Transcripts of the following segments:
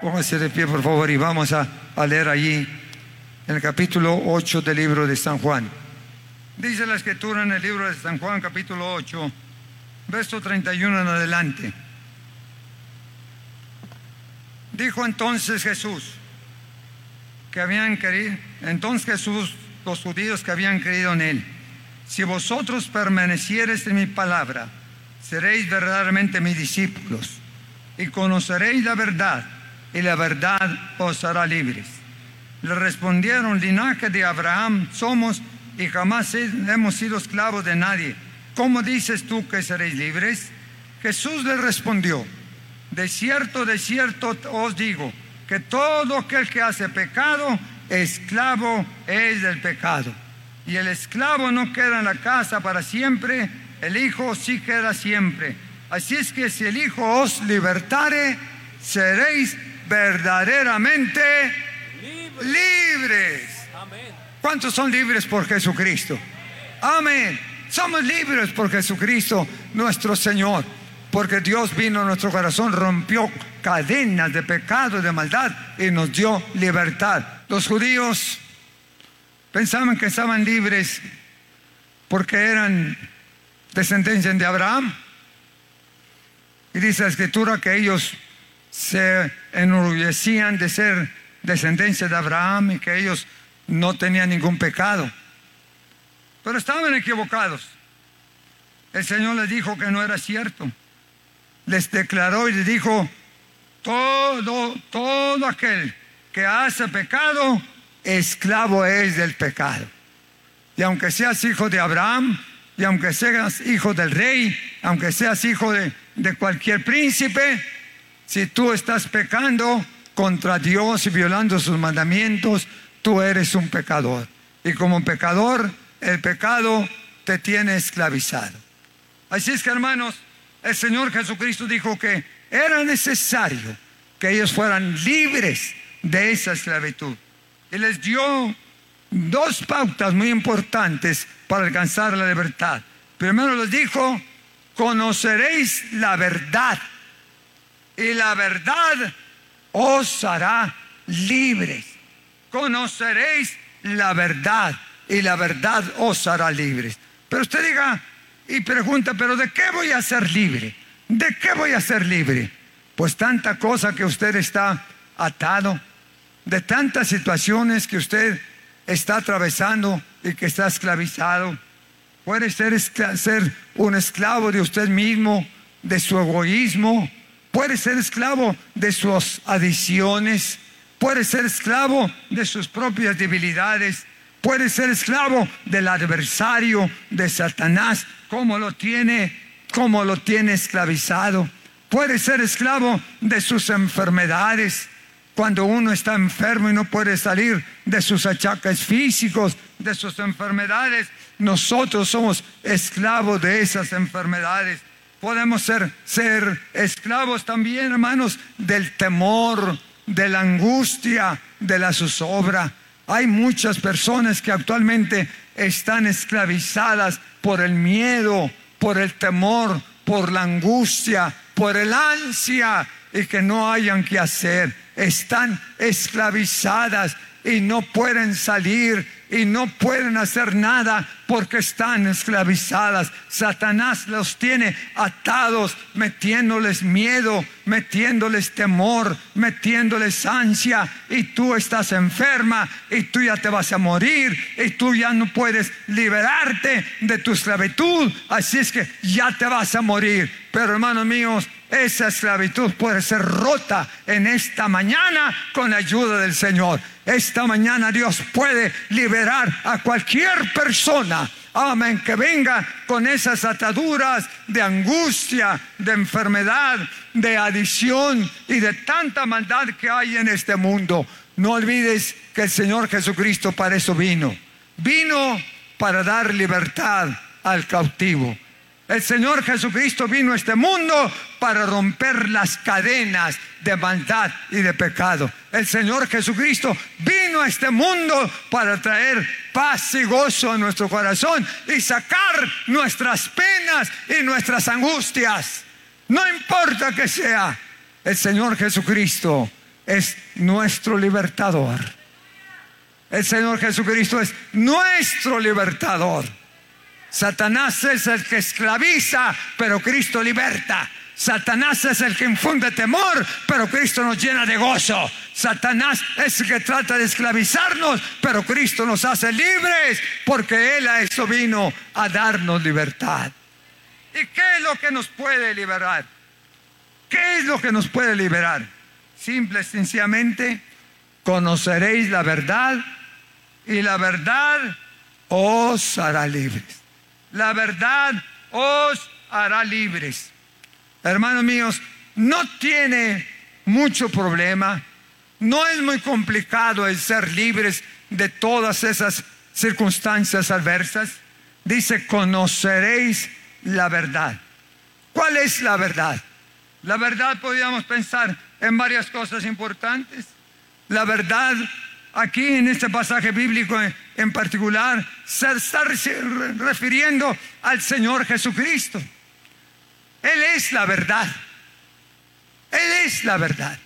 Póngase de pie, por favor, y vamos a, a leer allí en el capítulo 8 del libro de San Juan. Dice la escritura en el libro de San Juan, capítulo 8, verso 31 en adelante. Dijo entonces Jesús que habían querido, entonces Jesús, los judíos que habían creído en él, si vosotros permaneciereis en mi palabra, seréis verdaderamente mis discípulos y conoceréis la verdad y la verdad os hará libres. Le respondieron, linaje de Abraham somos y jamás hemos sido esclavos de nadie. ¿Cómo dices tú que seréis libres? Jesús le respondió, de cierto, de cierto os digo, que todo aquel que hace pecado, esclavo es del pecado. Y el esclavo no queda en la casa para siempre, el Hijo sí queda siempre. Así es que si el Hijo os libertare, seréis verdaderamente libres. ¿Cuántos son libres por Jesucristo? Amén. Somos libres por Jesucristo nuestro Señor. Porque Dios vino a nuestro corazón, rompió cadenas de pecado, de maldad y nos dio libertad. Los judíos pensaban que estaban libres porque eran descendencia de Abraham. Y dice la escritura que ellos se enorgullecían de ser descendencia de Abraham y que ellos no tenían ningún pecado. Pero estaban equivocados. El Señor les dijo que no era cierto. Les declaró y les dijo, todo, todo aquel que hace pecado, esclavo es del pecado. Y aunque seas hijo de Abraham, y aunque seas hijo del rey, aunque seas hijo de, de cualquier príncipe, si tú estás pecando contra Dios y violando sus mandamientos, tú eres un pecador. Y como pecador, el pecado te tiene esclavizado. Así es que hermanos, el Señor Jesucristo dijo que era necesario que ellos fueran libres de esa esclavitud. Y les dio dos pautas muy importantes para alcanzar la libertad. Primero les dijo, conoceréis la verdad y la verdad os hará libres. Conoceréis la verdad y la verdad os hará libres. Pero usted diga y pregunta, pero ¿de qué voy a ser libre? ¿De qué voy a ser libre? Pues tanta cosa que usted está atado, de tantas situaciones que usted está atravesando y que está esclavizado. Puede ser, ser un esclavo de usted mismo, de su egoísmo, puede ser esclavo de sus adiciones, puede ser esclavo de sus propias debilidades, puede ser esclavo del adversario de Satanás, como lo tiene, como lo tiene esclavizado. Puede ser esclavo de sus enfermedades. Cuando uno está enfermo y no puede salir de sus achaques físicos, de sus enfermedades, nosotros somos esclavos de esas enfermedades. Podemos ser, ser esclavos también, hermanos, del temor, de la angustia, de la zozobra. Hay muchas personas que actualmente están esclavizadas por el miedo, por el temor, por la angustia, por el ansia y que no hayan que hacer. Están esclavizadas y no pueden salir y no pueden hacer nada porque están esclavizadas. Satanás los tiene atados, metiéndoles miedo, metiéndoles temor, metiéndoles ansia y tú estás enferma y tú ya te vas a morir y tú ya no puedes liberarte de tu esclavitud. Así es que ya te vas a morir. Pero hermanos míos, esa esclavitud puede ser rota en esta mañana con la ayuda del Señor. Esta mañana Dios puede liberar a cualquier persona amén, que venga con esas ataduras de angustia, de enfermedad, de adición y de tanta maldad que hay en este mundo. No olvides que el Señor Jesucristo para eso vino. Vino para dar libertad al cautivo. El Señor Jesucristo vino a este mundo para romper las cadenas de maldad y de pecado. El Señor Jesucristo vino a este mundo para traer paz y gozo a nuestro corazón y sacar nuestras penas y nuestras angustias. No importa que sea, el Señor Jesucristo es nuestro libertador. El Señor Jesucristo es nuestro libertador. Satanás es el que esclaviza, pero Cristo liberta. Satanás es el que infunde temor, pero Cristo nos llena de gozo. Satanás es el que trata de esclavizarnos, pero Cristo nos hace libres, porque Él a eso vino a darnos libertad. ¿Y qué es lo que nos puede liberar? ¿Qué es lo que nos puede liberar? Simple y sencillamente, conoceréis la verdad y la verdad os hará libres. La verdad os hará libres. Hermanos míos, no tiene mucho problema, no es muy complicado el ser libres de todas esas circunstancias adversas. Dice, conoceréis la verdad. ¿Cuál es la verdad? La verdad podríamos pensar en varias cosas importantes. La verdad aquí en este pasaje bíblico en particular se está refiriendo al Señor Jesucristo. Él es la verdad. Él es la verdad.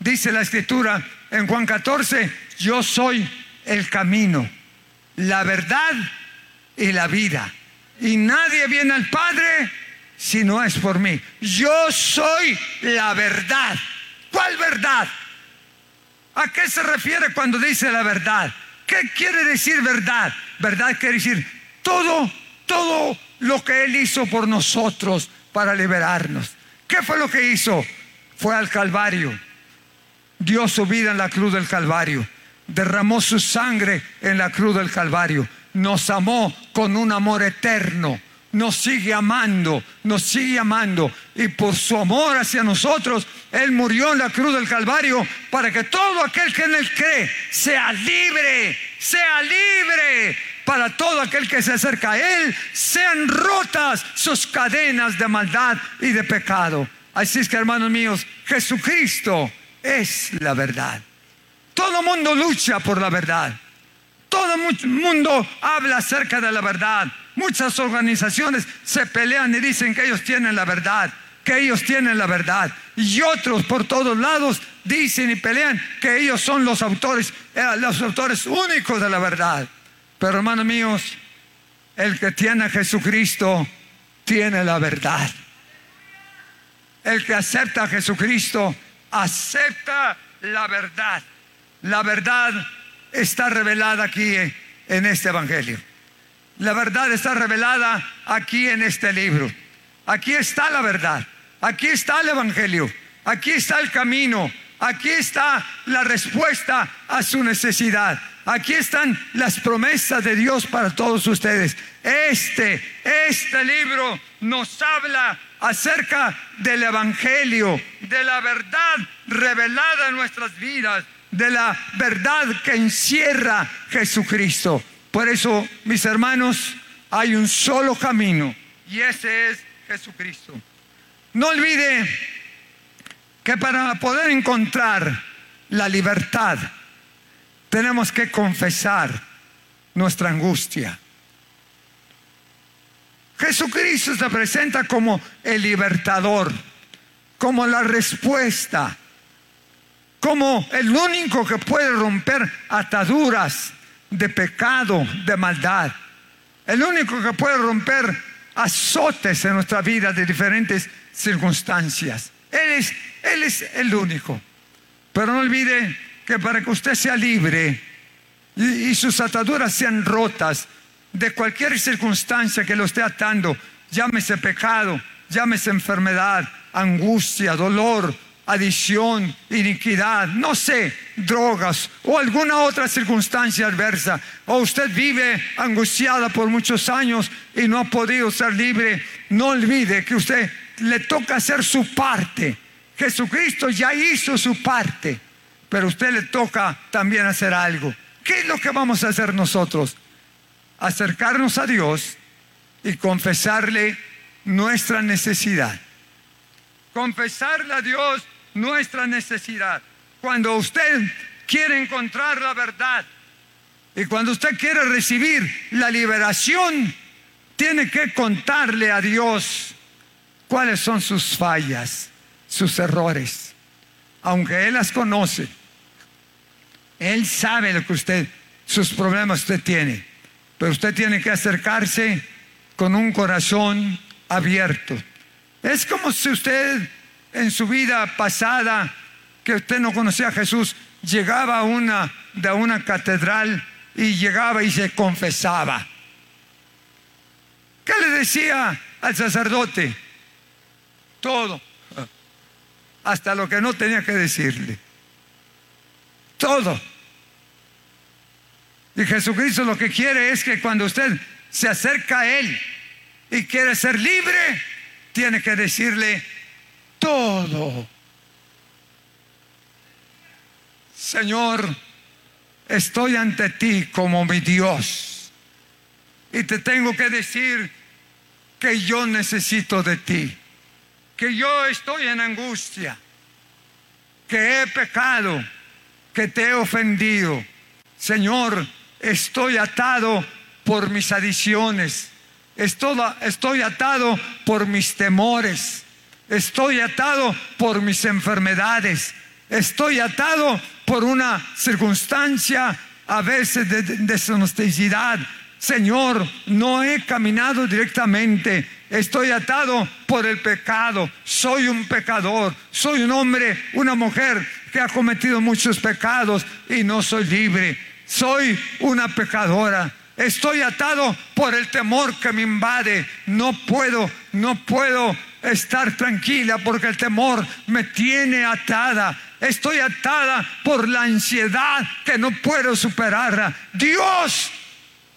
Dice la escritura en Juan 14, yo soy el camino, la verdad y la vida. Y nadie viene al Padre si no es por mí. Yo soy la verdad. ¿Cuál verdad? ¿A qué se refiere cuando dice la verdad? ¿Qué quiere decir verdad? Verdad quiere decir todo, todo lo que Él hizo por nosotros para liberarnos. ¿Qué fue lo que hizo? Fue al Calvario. Dio su vida en la cruz del Calvario. Derramó su sangre en la cruz del Calvario. Nos amó con un amor eterno nos sigue amando, nos sigue amando. Y por su amor hacia nosotros, Él murió en la cruz del Calvario para que todo aquel que en Él cree sea libre, sea libre. Para todo aquel que se acerca a Él, sean rotas sus cadenas de maldad y de pecado. Así es que, hermanos míos, Jesucristo es la verdad. Todo mundo lucha por la verdad. Todo mundo habla acerca de la verdad. Muchas organizaciones se pelean y dicen que ellos tienen la verdad, que ellos tienen la verdad. Y otros por todos lados dicen y pelean que ellos son los autores, eh, los autores únicos de la verdad. Pero hermanos míos, el que tiene a Jesucristo tiene la verdad. El que acepta a Jesucristo acepta la verdad. La verdad está revelada aquí en este Evangelio. La verdad está revelada aquí en este libro. Aquí está la verdad. Aquí está el Evangelio. Aquí está el camino. Aquí está la respuesta a su necesidad. Aquí están las promesas de Dios para todos ustedes. Este, este libro nos habla acerca del Evangelio, de la verdad revelada en nuestras vidas, de la verdad que encierra Jesucristo. Por eso, mis hermanos, hay un solo camino y ese es Jesucristo. No olvide que para poder encontrar la libertad tenemos que confesar nuestra angustia. Jesucristo se presenta como el libertador, como la respuesta, como el único que puede romper ataduras de pecado, de maldad. El único que puede romper azotes en nuestra vida de diferentes circunstancias. Él es, él es el único. Pero no olvide que para que usted sea libre y, y sus ataduras sean rotas de cualquier circunstancia que lo esté atando, llámese pecado, llámese enfermedad, angustia, dolor, adición, iniquidad, no sé, drogas o alguna otra circunstancia adversa, o usted vive angustiada por muchos años y no ha podido ser libre, no olvide que usted le toca hacer su parte. Jesucristo ya hizo su parte, pero usted le toca también hacer algo. ¿Qué es lo que vamos a hacer nosotros? Acercarnos a Dios y confesarle nuestra necesidad. Confesarle a Dios nuestra necesidad. Cuando usted quiere encontrar la verdad y cuando usted quiere recibir la liberación, tiene que contarle a Dios cuáles son sus fallas, sus errores. Aunque Él las conoce, Él sabe lo que usted, sus problemas usted tiene. Pero usted tiene que acercarse con un corazón abierto. Es como si usted en su vida pasada, que usted no conocía a Jesús, llegaba a una, de una catedral y llegaba y se confesaba. ¿Qué le decía al sacerdote? Todo. Hasta lo que no tenía que decirle. Todo. Y Jesucristo lo que quiere es que cuando usted se acerca a Él y quiere ser libre, tiene que decirle todo. Señor, estoy ante ti como mi Dios. Y te tengo que decir que yo necesito de ti. Que yo estoy en angustia. Que he pecado. Que te he ofendido. Señor, estoy atado por mis adiciones. Estoy, estoy atado por mis temores. Estoy atado por mis enfermedades. Estoy atado por una circunstancia a veces de deshonestidad. Señor, no he caminado directamente. Estoy atado por el pecado. Soy un pecador. Soy un hombre, una mujer que ha cometido muchos pecados y no soy libre. Soy una pecadora. Estoy atado por el temor que me invade. No puedo, no puedo estar tranquila porque el temor me tiene atada. Estoy atada por la ansiedad que no puedo superarla. Dios,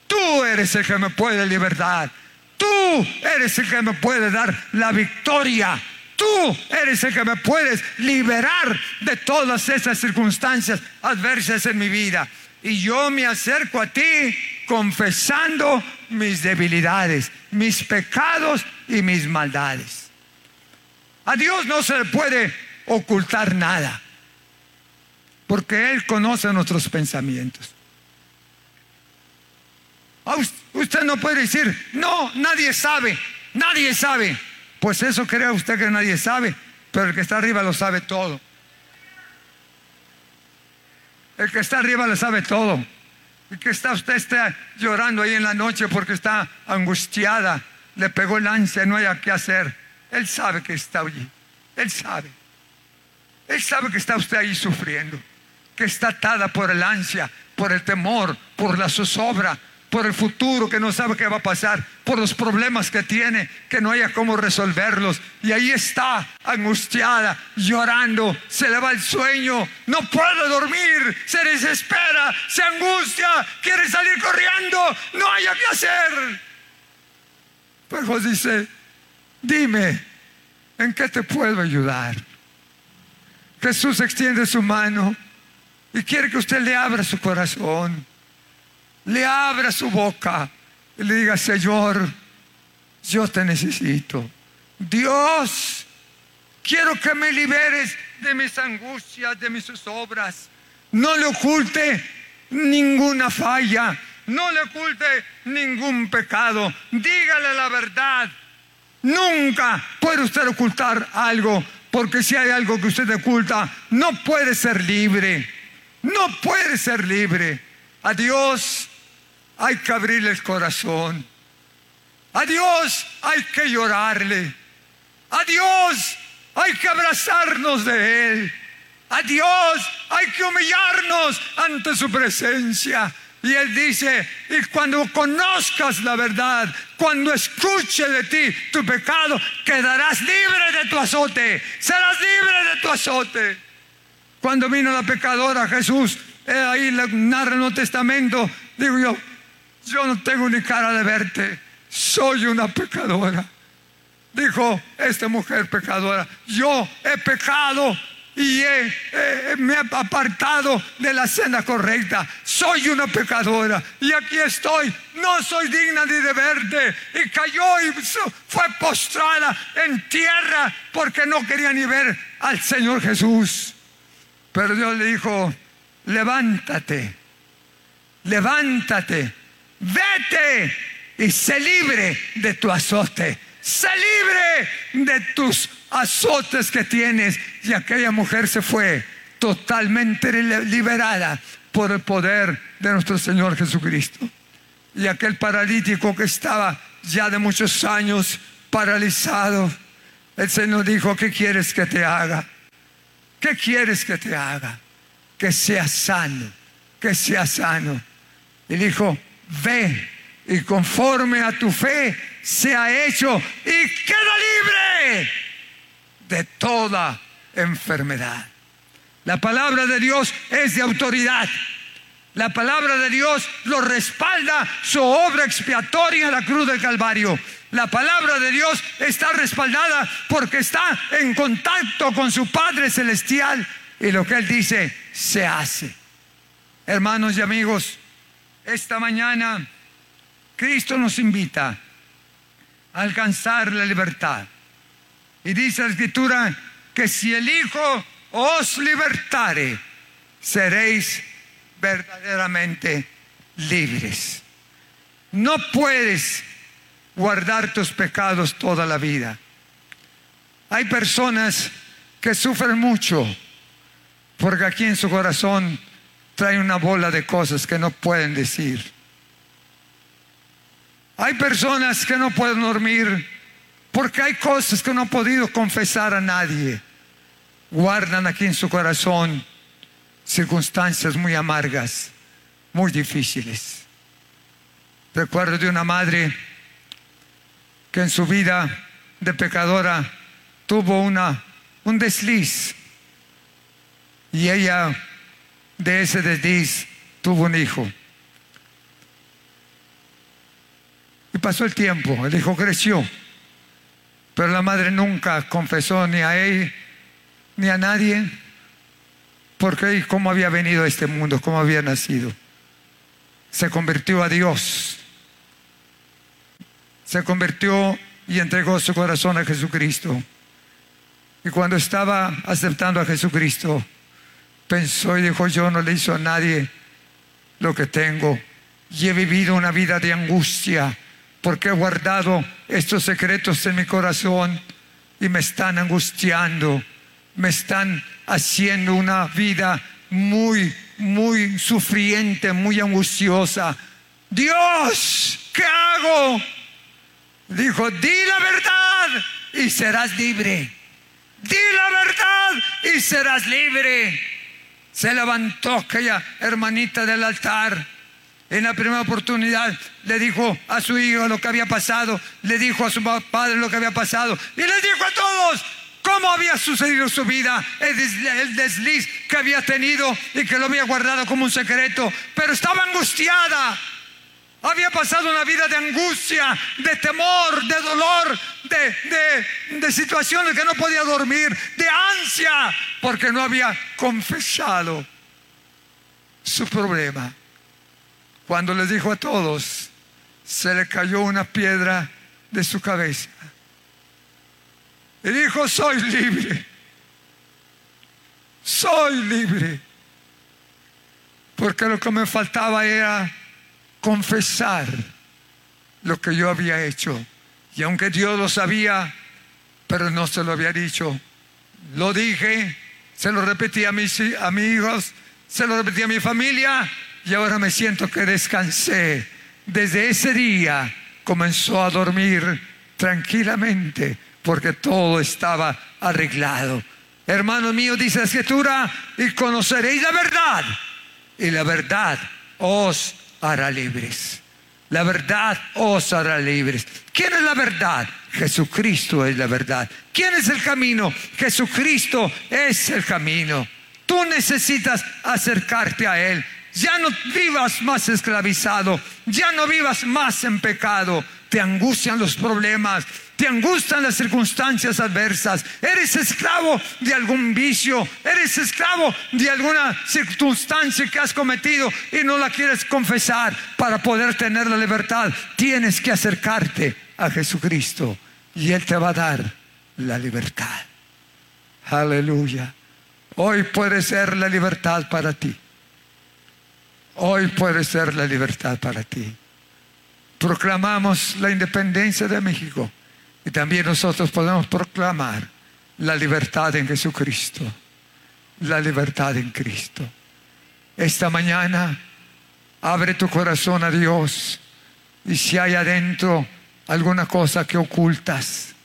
tú eres el que me puede libertar. Tú eres el que me puede dar la victoria. Tú eres el que me puedes liberar de todas esas circunstancias adversas en mi vida. Y yo me acerco a ti confesando mis debilidades, mis pecados y mis maldades. A Dios no se le puede ocultar nada, porque Él conoce nuestros pensamientos. Usted no puede decir, no, nadie sabe, nadie sabe. Pues eso crea usted que nadie sabe, pero el que está arriba lo sabe todo. El que está arriba lo sabe todo. El que está usted está llorando ahí en la noche porque está angustiada, le pegó el ansia, no haya qué hacer. Él sabe que está allí. Él sabe. Él sabe que está usted ahí sufriendo, que está atada por el ansia, por el temor, por la zozobra, por el futuro que no sabe qué va a pasar, por los problemas que tiene, que no haya cómo resolverlos. Y ahí está, angustiada, llorando, se le va el sueño, no puede dormir, se desespera, se angustia, quiere salir corriendo, no haya qué hacer. Pues dice, Dime, ¿en qué te puedo ayudar? Jesús extiende su mano y quiere que usted le abra su corazón, le abra su boca y le diga, Señor, yo te necesito. Dios, quiero que me liberes de mis angustias, de mis obras. No le oculte ninguna falla, no le oculte ningún pecado. Dígale la verdad Nunca puede usted ocultar algo, porque si hay algo que usted oculta, no puede ser libre. No puede ser libre. A Dios hay que abrirle el corazón. A Dios hay que llorarle. A Dios hay que abrazarnos de Él. A Dios hay que humillarnos ante su presencia. Y él dice, y cuando conozcas la verdad, cuando escuche de ti tu pecado, quedarás libre de tu azote, serás libre de tu azote. Cuando vino la pecadora Jesús, ahí narra el Nuevo Testamento, digo yo, yo no tengo ni cara de verte, soy una pecadora. Dijo esta mujer pecadora, yo he pecado y me he apartado de la senda correcta. Soy una pecadora y aquí estoy. No soy digna ni de verte. Y cayó y fue postrada en tierra porque no quería ni ver al Señor Jesús. Pero Dios le dijo, levántate, levántate, vete y sé libre de tu azote. Sé libre de tus azotes que tienes. Y aquella mujer se fue totalmente liberada por el poder de nuestro Señor Jesucristo. Y aquel paralítico que estaba ya de muchos años paralizado, el Señor dijo, ¿qué quieres que te haga? ¿Qué quieres que te haga? Que sea sano, que sea sano. Y dijo, ve y conforme a tu fe sea hecho y queda libre de toda enfermedad. La palabra de Dios es de autoridad. La palabra de Dios lo respalda su obra expiatoria en la cruz del Calvario. La palabra de Dios está respaldada porque está en contacto con su Padre Celestial y lo que Él dice se hace. Hermanos y amigos, esta mañana Cristo nos invita alcanzar la libertad. Y dice la escritura que si el Hijo os libertare, seréis verdaderamente libres. No puedes guardar tus pecados toda la vida. Hay personas que sufren mucho porque aquí en su corazón trae una bola de cosas que no pueden decir. Hay personas que no pueden dormir porque hay cosas que no han podido confesar a nadie. Guardan aquí en su corazón circunstancias muy amargas, muy difíciles. Recuerdo de una madre que en su vida de pecadora tuvo una, un desliz y ella de ese desliz tuvo un hijo. Y pasó el tiempo, el hijo creció, pero la madre nunca confesó ni a él ni a nadie porque cómo había venido a este mundo, cómo había nacido. Se convirtió a Dios se convirtió y entregó su corazón a Jesucristo. Y cuando estaba aceptando a Jesucristo, pensó y dijo, yo no le hizo a nadie lo que tengo. Y he vivido una vida de angustia porque he guardado estos secretos en mi corazón y me están angustiando, me están haciendo una vida muy, muy sufriente, muy angustiosa. Dios, ¿qué hago? Dijo, di la verdad y serás libre. Di la verdad y serás libre. Se levantó aquella hermanita del altar. En la primera oportunidad le dijo a su hijo lo que había pasado, le dijo a su padre lo que había pasado y le dijo a todos cómo había sucedido su vida, el desliz que había tenido y que lo había guardado como un secreto, pero estaba angustiada había pasado una vida de angustia, de temor, de dolor, de, situaciones que no podía dormir, de ansia, porque no había confesado su problema. Cuando les dijo a todos, se le cayó una piedra de su cabeza. Y dijo, soy libre. Soy libre. Porque lo que me faltaba era confesar lo que yo había hecho. Y aunque Dios lo sabía, pero no se lo había dicho, lo dije, se lo repetí a mis amigos, se lo repetí a mi familia y ahora me siento que descansé. Desde ese día comenzó a dormir tranquilamente porque todo estaba arreglado. Hermanos míos, dice la escritura, y conoceréis la verdad, y la verdad os hará libres. La verdad os hará libres. ¿Quién es la verdad? Jesucristo es la verdad. ¿Quién es el camino? Jesucristo es el camino. Tú necesitas acercarte a Él. Ya no vivas más esclavizado, ya no vivas más en pecado. Te angustian los problemas, te angustian las circunstancias adversas. Eres esclavo de algún vicio, eres esclavo de alguna circunstancia que has cometido y no la quieres confesar para poder tener la libertad. Tienes que acercarte a Jesucristo y Él te va a dar la libertad. Aleluya. Hoy puede ser la libertad para ti. Hoy puede ser la libertad para ti. Proclamamos la independencia de México y también nosotros podemos proclamar la libertad en Jesucristo. La libertad en Cristo. Esta mañana abre tu corazón a Dios y si hay adentro alguna cosa que ocultas,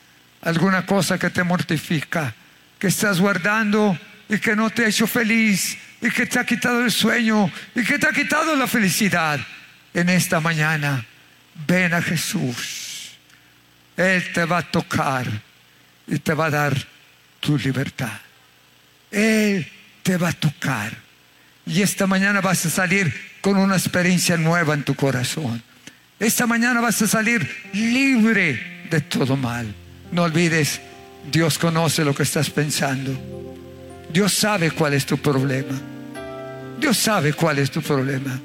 alguna cosa que te mortifica, que estás guardando y que no te ha hecho feliz y que te ha quitado el sueño y que te ha quitado la felicidad en esta mañana, ven a Jesús. Él te va a tocar y te va a dar tu libertad. Él te va a tocar. Y esta mañana vas a salir con una experiencia nueva en tu corazón. Esta mañana vas a salir libre de todo mal. No olvides, Dios conoce lo que estás pensando. Dios sabe cuál es tu problema. Dios sabe cuál es tu problema.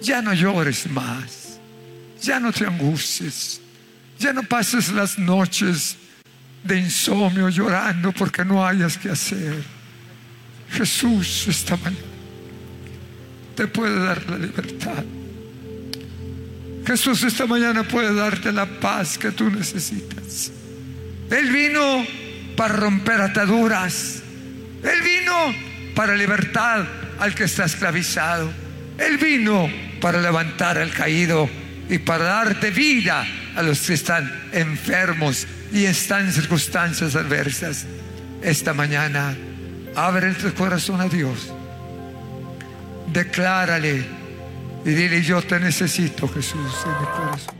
Ya no llores más. Ya no te angusties. Ya no pases las noches de insomnio llorando porque no hayas que hacer. Jesús esta mañana te puede dar la libertad. Jesús esta mañana puede darte la paz que tú necesitas. Él vino para romper ataduras. Él vino para libertad al que está esclavizado. Él vino para levantar al caído y para darte vida a los que están enfermos y están en circunstancias adversas. Esta mañana, abre tu corazón a Dios. Declárale y dile, yo te necesito, Jesús, en mi corazón.